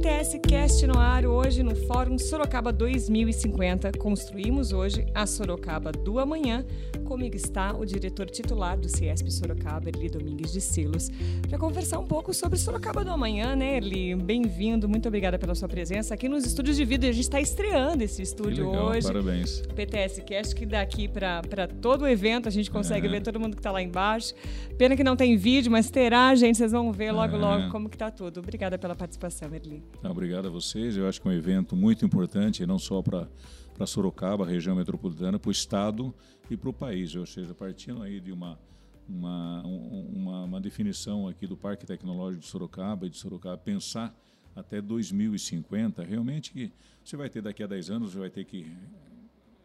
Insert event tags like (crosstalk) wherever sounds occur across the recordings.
PTS Cast no ar hoje no Fórum Sorocaba 2050. Construímos hoje a Sorocaba do amanhã. Comigo está o diretor titular do Ciesp Sorocaba, Erli Domingues de Silos, para conversar um pouco sobre Sorocaba do amanhã, né, Erli? Bem-vindo, muito obrigada pela sua presença aqui nos estúdios de vídeo. A gente está estreando esse estúdio legal, hoje. Parabéns. PTS Cast, que daqui para todo o evento a gente consegue é. ver todo mundo que está lá embaixo. Pena que não tem vídeo, mas terá, gente. Vocês vão ver logo, é. logo como que está tudo. Obrigada pela participação, Erli. Obrigado a vocês. Eu acho que é um evento muito importante, não só para para Sorocaba, região metropolitana, para o estado e para o país. Ou seja, partindo aí de uma, uma, uma, uma, definição aqui do Parque Tecnológico de Sorocaba e de Sorocaba pensar até 2050, realmente que você vai ter daqui a 10 anos, você vai ter que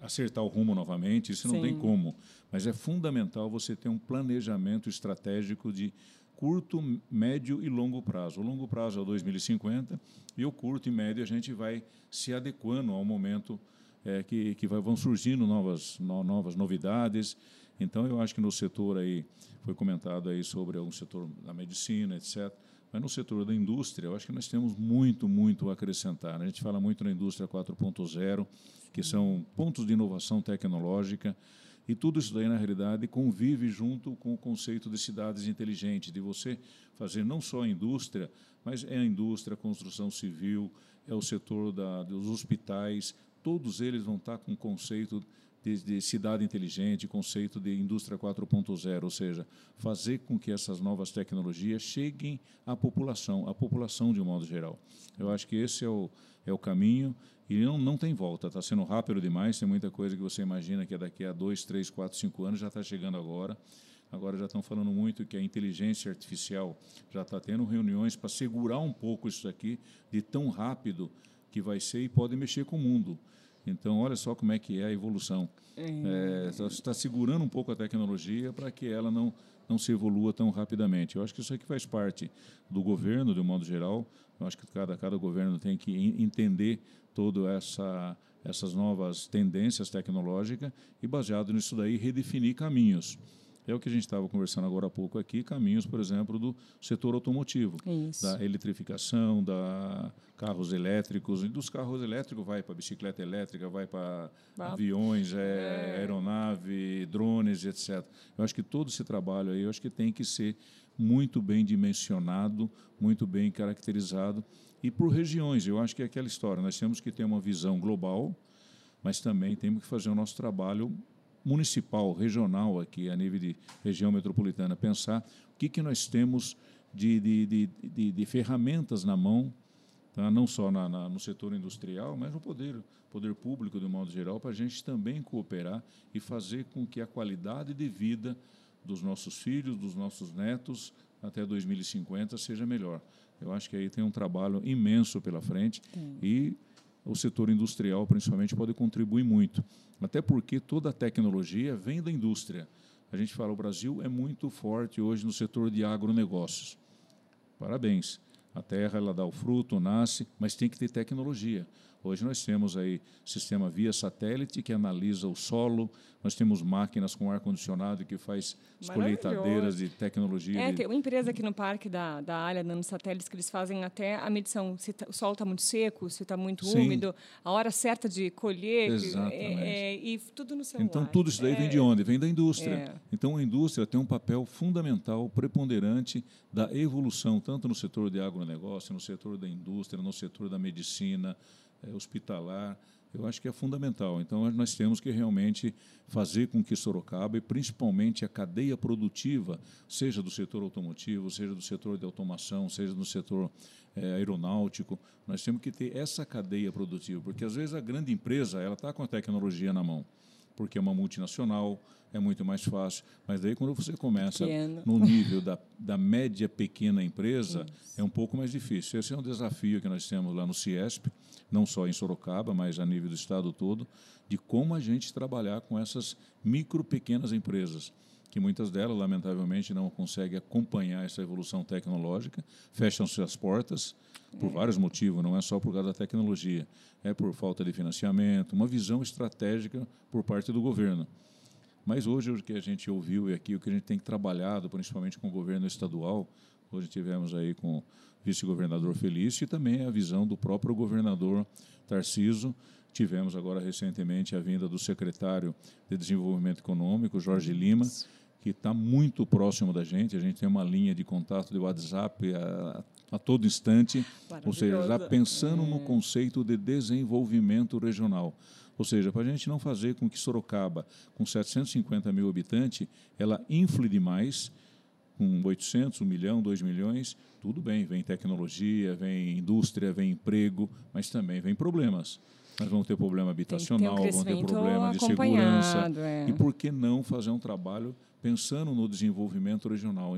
acertar o rumo novamente, isso não Sim. tem como. Mas é fundamental você ter um planejamento estratégico de curto, médio e longo prazo. O longo prazo é o 2050 e o curto e médio a gente vai se adequando ao momento é, que, que vai, vão surgindo novas, no, novas novidades. Então, eu acho que no setor aí, foi comentado aí sobre o setor da medicina, etc., mas no setor da indústria, eu acho que nós temos muito, muito a acrescentar. A gente fala muito na indústria 4.0, que são pontos de inovação tecnológica, e tudo isso daí, na realidade, convive junto com o conceito de cidades inteligentes, de você fazer não só a indústria, mas é a indústria, a construção civil, é o setor da, dos hospitais, todos eles vão estar com o conceito de, de, cidade inteligente, conceito de indústria 4.0, ou seja, fazer com que essas novas tecnologias cheguem à população, à população de um modo geral. Eu acho que esse é o, é o caminho e não, não tem volta, está sendo rápido demais, tem muita coisa que você imagina que é daqui a dois, três, quatro, cinco anos já está chegando agora. Agora já estão falando muito que a inteligência artificial já está tendo reuniões para segurar um pouco isso aqui de tão rápido que vai ser e pode mexer com o mundo. Então, olha só como é que é a evolução. É, está segurando um pouco a tecnologia para que ela não, não se evolua tão rapidamente. Eu acho que isso aqui faz parte do governo, de um modo geral. Eu acho que cada, cada governo tem que entender todas essa, essas novas tendências tecnológicas e, baseado nisso daí, redefinir caminhos. É o que a gente estava conversando agora há pouco aqui, caminhos, por exemplo, do setor automotivo, Isso. da eletrificação, da carros elétricos, e dos carros elétricos vai para bicicleta elétrica, vai para aviões, é, é. aeronave, drones, etc. Eu acho que todo esse trabalho aí, eu acho que tem que ser muito bem dimensionado, muito bem caracterizado e por regiões. Eu acho que é aquela história. Nós temos que ter uma visão global, mas também temos que fazer o nosso trabalho municipal, regional aqui, a nível de região metropolitana, pensar o que, que nós temos de, de, de, de, de ferramentas na mão, tá? não só na, na, no setor industrial, mas no poder, poder público, de um modo geral, para a gente também cooperar e fazer com que a qualidade de vida dos nossos filhos, dos nossos netos, até 2050 seja melhor. Eu acho que aí tem um trabalho imenso pela frente Sim. e o setor industrial, principalmente, pode contribuir muito. Até porque toda a tecnologia vem da indústria. A gente fala, o Brasil é muito forte hoje no setor de agronegócios. Parabéns. A terra ela dá o fruto, nasce, mas tem que ter tecnologia. Hoje nós temos aí sistema via satélite que analisa o solo, nós temos máquinas com ar-condicionado que faz colheitadeiras de tecnologia. É, tem uma empresa aqui no parque da, da área nanosatélites que eles fazem até a medição se tá, o solo está muito seco, se está muito Sim. úmido, a hora certa de colher, é, é, e tudo no celular. Então tudo isso daí é. vem de onde? Vem da indústria. É. Então a indústria tem um papel fundamental, preponderante da evolução, tanto no setor de agronegócio, no setor da indústria, no setor da medicina, é, hospitalar, eu acho que é fundamental. Então, nós temos que realmente fazer com que Sorocaba, e principalmente a cadeia produtiva, seja do setor automotivo, seja do setor de automação, seja do setor é, aeronáutico, nós temos que ter essa cadeia produtiva, porque às vezes a grande empresa ela está com a tecnologia na mão porque é uma multinacional, é muito mais fácil. Mas daí, quando você começa Pequeno. no nível da, da média pequena empresa, Isso. é um pouco mais difícil. Esse é um desafio que nós temos lá no CIESP, não só em Sorocaba, mas a nível do estado todo, de como a gente trabalhar com essas micro, pequenas empresas que muitas delas, lamentavelmente, não conseguem acompanhar essa evolução tecnológica, fecham suas portas por é. vários motivos, não é só por causa da tecnologia, é por falta de financiamento, uma visão estratégica por parte do governo. Mas hoje o que a gente ouviu e aqui o que a gente tem trabalhado, principalmente com o governo estadual, Hoje tivemos aí com o vice-governador Felício e também a visão do próprio governador Tarciso. Tivemos agora recentemente a vinda do secretário de Desenvolvimento Econômico, Jorge Lima, que está muito próximo da gente. A gente tem uma linha de contato de WhatsApp a, a todo instante, ou seja, já pensando é. no conceito de desenvolvimento regional. Ou seja, para a gente não fazer com que Sorocaba, com 750 mil habitantes, ela infle demais, com 800, 1 milhão, 2 milhões, tudo bem, vem tecnologia, vem indústria, vem emprego, mas também vem problemas. Nós vamos ter problema habitacional, um vamos ter problema de segurança. É. E por que não fazer um trabalho pensando no desenvolvimento regional,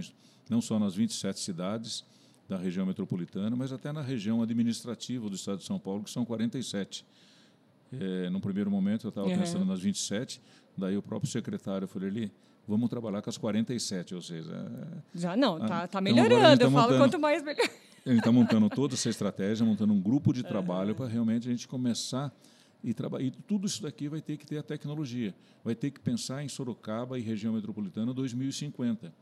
não só nas 27 cidades da região metropolitana, mas até na região administrativa do estado de São Paulo, que são 47. É, no primeiro momento eu estava uhum. pensando nas 27, daí o próprio secretário falou ali, vamos trabalhar com as 47, ou seja... É, Já não, está tá, tá melhorando, tá eu falo quanto mais melhor. (laughs) Ele está montando toda essa estratégia, montando um grupo de trabalho uhum. para realmente a gente começar e, e tudo isso daqui vai ter que ter a tecnologia, vai ter que pensar em Sorocaba e região metropolitana 2050.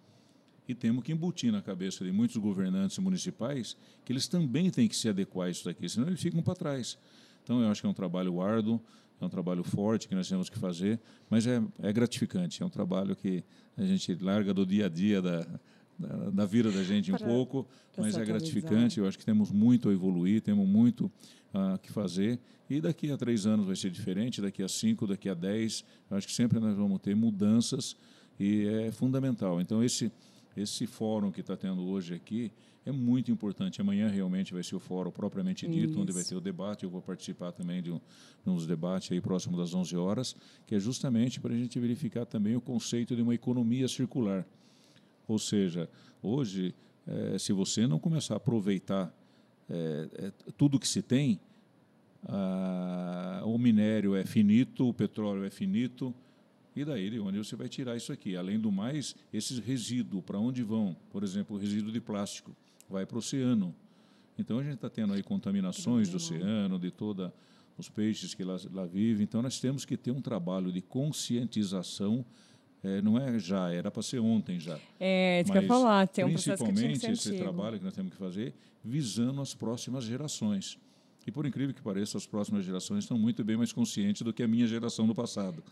E temos que embutir na cabeça de muitos governantes municipais que eles também têm que se adequar a isso daqui, senão eles ficam para trás. Então, eu acho que é um trabalho árduo, é um trabalho forte que nós temos que fazer, mas é, é gratificante, é um trabalho que a gente larga do dia a dia da, da, da vida da gente um pouco, mas é gratificante. Eu acho que temos muito a evoluir, temos muito a uh, que fazer. E daqui a três anos vai ser diferente, daqui a cinco, daqui a dez. Eu acho que sempre nós vamos ter mudanças e é fundamental. Então, esse, esse fórum que está tendo hoje aqui é muito importante. Amanhã realmente vai ser o fórum propriamente dito, Isso. onde vai ter o debate. Eu vou participar também de, um, de uns debates aí próximo das 11 horas, que é justamente para a gente verificar também o conceito de uma economia circular. Ou seja, hoje, é, se você não começar a aproveitar é, tudo que se tem, a, o minério é finito, o petróleo é finito, e daí, de onde você vai tirar isso aqui? Além do mais, esses resíduos, para onde vão? Por exemplo, o resíduo de plástico vai para o oceano. Então, a gente está tendo aí contaminações do oceano, de todos os peixes que lá, lá vivem. Então, nós temos que ter um trabalho de conscientização é, não é já, era para ser ontem já. É, isso que eu ia falar, tem um processo que Principalmente esse trabalho que nós temos que fazer visando as próximas gerações. E por incrível que pareça, as próximas gerações estão muito bem mais conscientes do que a minha geração do passado.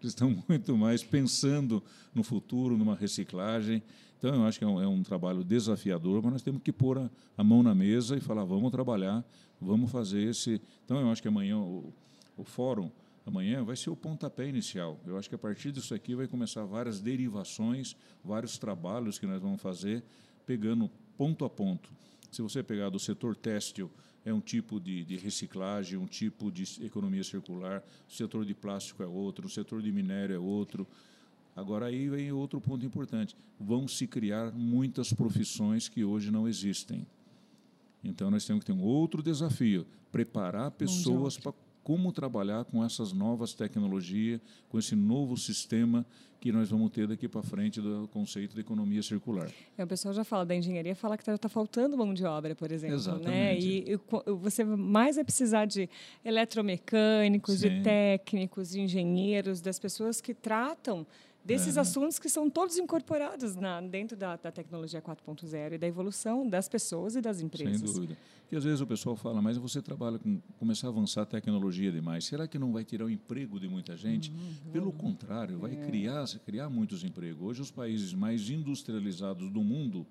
Eles estão (laughs) muito mais pensando no futuro, numa reciclagem. Então, eu acho que é um, é um trabalho desafiador, mas nós temos que pôr a, a, mão na mesa e falar: vamos trabalhar, vamos fazer esse. Então, eu acho que amanhã o, o fórum amanhã vai ser o pontapé inicial. Eu acho que a partir disso aqui vai começar várias derivações, vários trabalhos que nós vamos fazer, pegando ponto a ponto. Se você pegar do setor têxtil, é um tipo de, de, reciclagem, um tipo de economia circular, o setor de plástico é outro, o setor de minério é outro. Agora aí vem outro ponto importante. Vão se criar muitas profissões que hoje não existem. Então nós temos que ter um outro desafio, preparar pessoas para como trabalhar com essas novas tecnologias, com esse novo sistema que nós vamos ter daqui para frente do conceito de economia circular. É, o pessoal já fala da engenharia, fala que está tá faltando mão de obra, por exemplo. Né? Exatamente. Né? E, e você mais vai precisar de eletromecânicos, Sim. de técnicos, de engenheiros, das pessoas que tratam desses é. assuntos que são todos incorporados na, dentro da, da tecnologia 4.0 e da evolução das pessoas e das empresas. Sem dúvida. Porque às vezes o pessoal fala, mas você trabalha com começar a avançar a tecnologia demais. Será que não vai tirar o emprego de muita gente? Uhum. Pelo contrário, vai é. criar, criar muitos empregos. Hoje os países mais industrializados do mundo,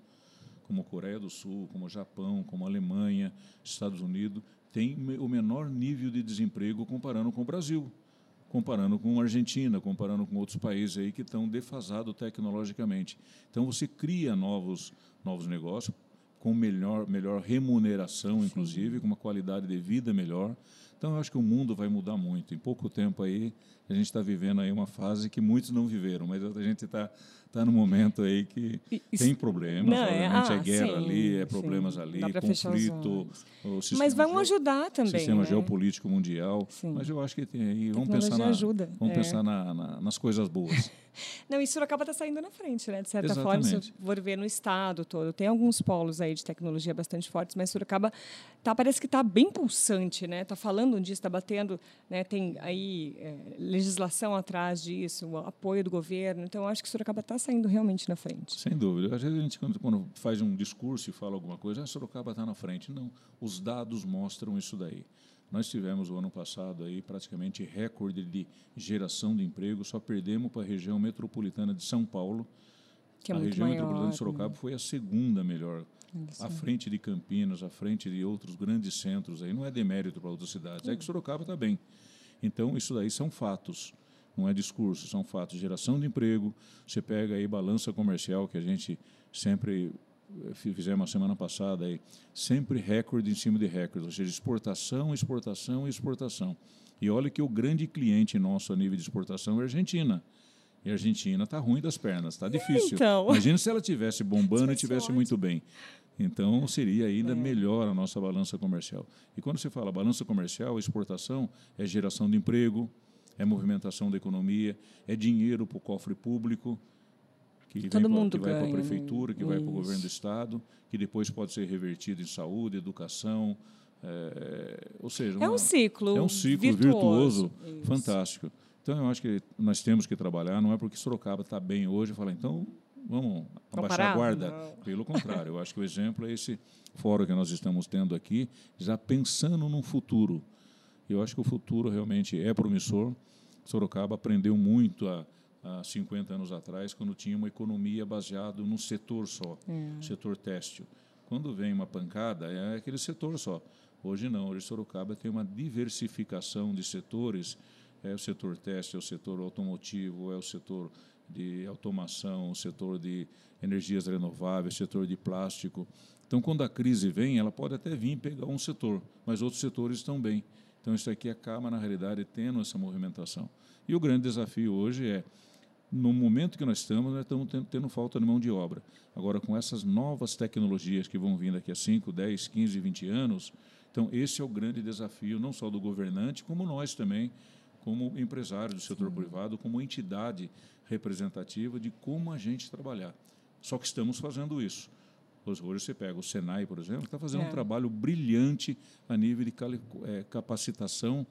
como Coreia do Sul, como Japão, como Alemanha, Estados Unidos, têm o menor nível de desemprego comparando com o Brasil comparando com a Argentina, comparando com outros países aí que estão defasados tecnologicamente. Então você cria novos novos negócios com melhor melhor remuneração, inclusive, Sim. com uma qualidade de vida melhor. Então eu acho que o mundo vai mudar muito. Em pouco tempo aí a gente está vivendo aí uma fase que muitos não viveram, mas a gente está está no momento aí que Isso, tem problemas, não, é, ah, é guerra sim, ali, é problemas sim. ali, conflito. mas vão ajudar também. Sistema né? geopolítico mundial. Sim. Mas eu acho que tem aí. Vamos pensar, na, ajuda. Vamos é. pensar na, na, nas coisas boas. (laughs) Não, e Sorocaba está saindo na frente, né? De certa Exatamente. forma, se for ver no estado todo, tem alguns polos aí de tecnologia bastante fortes, mas Sorocaba tá, parece que está bem pulsante, né? Está falando falando disso, está batendo, né, tem aí é, legislação atrás disso, o apoio do governo. Então, acho que Sorocaba está saindo realmente na frente. Sem dúvida. Às vezes a gente, quando, quando faz um discurso e fala alguma coisa, ah, Sorocaba está na frente. Não, os dados mostram isso daí. Nós tivemos o ano passado aí praticamente recorde de geração de emprego, só perdemos para a região metropolitana de São Paulo. Que é a região maior, metropolitana de né? Sorocaba foi a segunda melhor, à frente de Campinas, à frente de outros grandes centros. Aí não é demérito para outras cidades, é que Sorocaba está bem. Então isso daí são fatos, não é discurso, são fatos. Geração de emprego. Você pega aí balança comercial que a gente sempre eh, fizemos a semana passada aí, sempre recorde em cima de recorde, ou seja, exportação, exportação e exportação. E olha que o grande cliente nosso a nível de exportação é a Argentina. E a Argentina está ruim das pernas, está difícil. Então. Imagina se ela tivesse bombando e Tivesse muito bem. Então seria ainda É. melhor a nossa balança comercial. E quando você fala balança comercial, exportação é geração de emprego, é movimentação da economia, é dinheiro para o cofre público que vem Todo pra- mundo que vai para a né? prefeitura, que vai para o Isso. governo do estado, que depois pode ser revertido em saúde, educação, é, ou seja, É um uma- ciclo é um ciclo virtuoso, Isso. fantástico. Então eu acho que nós temos que trabalhar, não é porque Sorocaba está bem hoje falar, então vamos abaixar a guarda. Não. Pelo contrário, eu acho que o exemplo é esse fórum que nós estamos tendo aqui, já pensando num futuro. Eu acho que o futuro realmente é promissor. Sorocaba aprendeu muito há, há 50 anos atrás, quando tinha uma economia baseada num setor só, É. setor têxtil. Quando vem uma pancada, é aquele setor só. Hoje não, hoje Sorocaba tem uma diversificação de setores, é o setor têxtil, é o setor automotivo, é o setor de automação, o setor de energias renováveis, setor de plástico. Então, quando a crise vem, ela pode até vir pegar um setor, mas outros setores estão bem. Então, isso aqui acaba, na realidade, tendo essa movimentação. E o grande desafio hoje é, no momento que nós estamos, nós estamos tendo, tendo falta de mão de obra. Agora, com essas novas tecnologias que vão vir daqui a 5, 10, 15, 20 anos, então esse é o grande desafio, não só do governante, como nós também, como empresários do setor privado, como entidade representativa de como a gente trabalhar. Só que estamos fazendo isso. Hoje você pega o Senai, por exemplo, que está fazendo É. um trabalho brilhante a nível de eh, capacitação,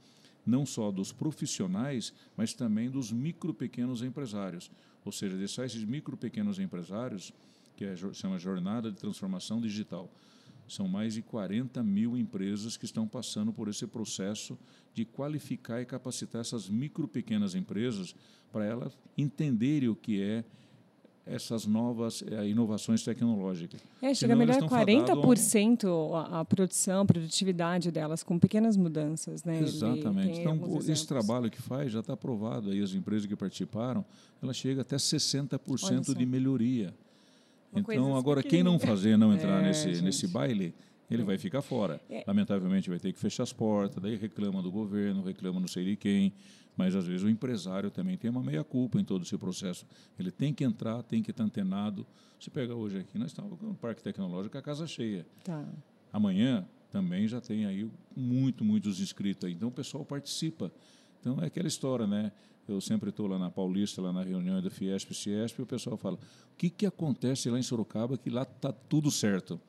não só dos profissionais, mas também dos micro pequenos empresários. Ou seja, deixar esses micro pequenos empresários, que é, chama Jornada de Transformação Digital. São mais de 40 mil empresas que estão passando por esse processo de qualificar e capacitar essas micro pequenas empresas para elas entenderem o que é essas novas eh, inovações tecnológicas. É, chega Senão a um- 40% a, a produção, a produtividade delas, com pequenas mudanças. Né? Exatamente. Então, esse trabalho que faz já está aprovado aí, as empresas que participaram, ela chega até Olha 60% só. de melhoria. Então, agora, quem não (laughs) fazer, não entrar É, nesse, gente. nesse baile, ele vai ficar fora. É. Lamentavelmente, vai ter que fechar as portas, daí reclama do governo, reclama não sei de quem, mas às vezes o empresário também tem uma meia-culpa em todo esse processo. Ele tem que entrar, tem que estar antenado. Você pega hoje aqui, nós estamos com o Parque Tecnológico, a casa cheia. Tá. Amanhã também já tem aí muito, muitos inscritos aí. Então o pessoal participa. Então é aquela história, né? Eu sempre estou lá na Paulista, lá na reunião da Fiesp e Ciesp, e o pessoal fala: o que, que acontece lá em Sorocaba que lá está tudo certo?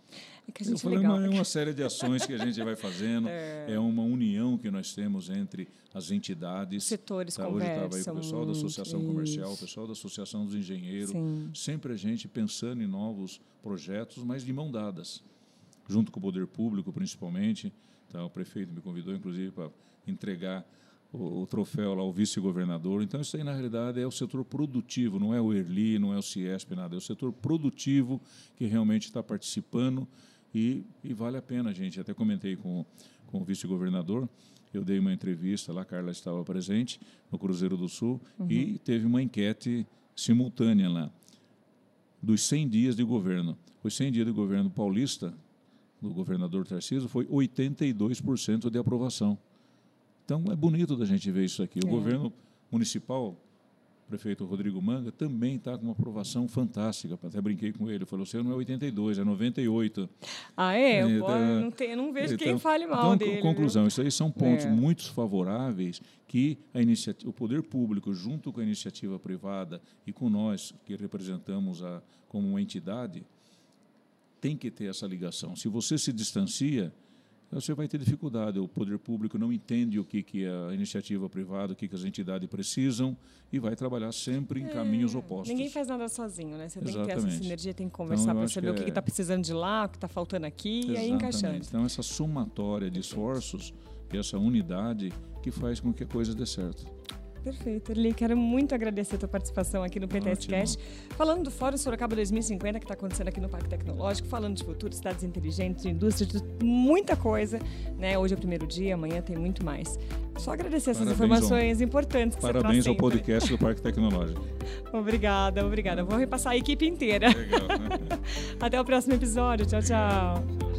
É Eu é falei, legal. "Mas é uma série de ações que a gente vai fazendo, (laughs) é. uma união que nós temos entre as entidades. Setores Tá, Hoje estava aí o pessoal da Associação Comercial, o isso. pessoal da Associação dos Engenheiros, Sim. sempre a gente pensando em novos projetos, mas de mão dadas, junto com o poder público principalmente. Então, o prefeito me convidou, inclusive, para entregar o, o troféu lá ao vice-governador. Então, isso aí, na realidade, é o setor produtivo, não é o ERLI, não é o CIESP, nada. É o setor produtivo que realmente está participando e, e vale a pena, gente. Até comentei com, com o vice-governador, eu dei uma entrevista lá, a Carla estava presente, no Cruzeiro do Sul, e teve uma enquete simultânea lá, dos 100 dias de governo. Os 100 dias de governo paulista, do governador Tarcísio, foi 82% de aprovação. Então, é bonito da gente ver isso aqui. O É. governo municipal, o prefeito Rodrigo Manga, também está com uma aprovação fantástica. Até brinquei com ele. Falou, o seu não é 82, é 98. Ah, é? Eu, eu não, eu não vejo quem então- fale mal então, dele. co- conclusão, isso aí são pontos É. muito favoráveis que a iniciativa, o poder público, junto com a iniciativa privada e com nós, que representamos a, como uma entidade, tem que ter essa ligação. Se você se distancia, você vai ter dificuldade. O poder público não entende o que, que a iniciativa privada, o que, que as entidades precisam e vai trabalhar sempre em é, caminhos opostos. Ninguém faz nada sozinho, né? Você Exatamente. tem que ter essa sinergia, tem que então, conversar então, para saber que o que está é... precisando de lá, o que está faltando aqui Exatamente. e aí encaixando. Então, essa somatória de esforços e essa unidade que faz com que a coisa dê certo. Perfeito. Eli, quero muito agradecer a tua participação aqui no PTS Cash, falando do Fórum Sorocaba 2050 que está acontecendo aqui no Parque Tecnológico, falando de futuro, cidades inteligentes, de indústria, de muita coisa. Né? Hoje é o primeiro dia, amanhã tem muito mais. Só agradecer essas Parabéns informações importantes que Parabéns ao podcast do Parque Tecnológico. (laughs) obrigada, obrigada. Vou repassar a equipe inteira. Legal, né? (laughs) Até o próximo episódio. Tchau, tchau.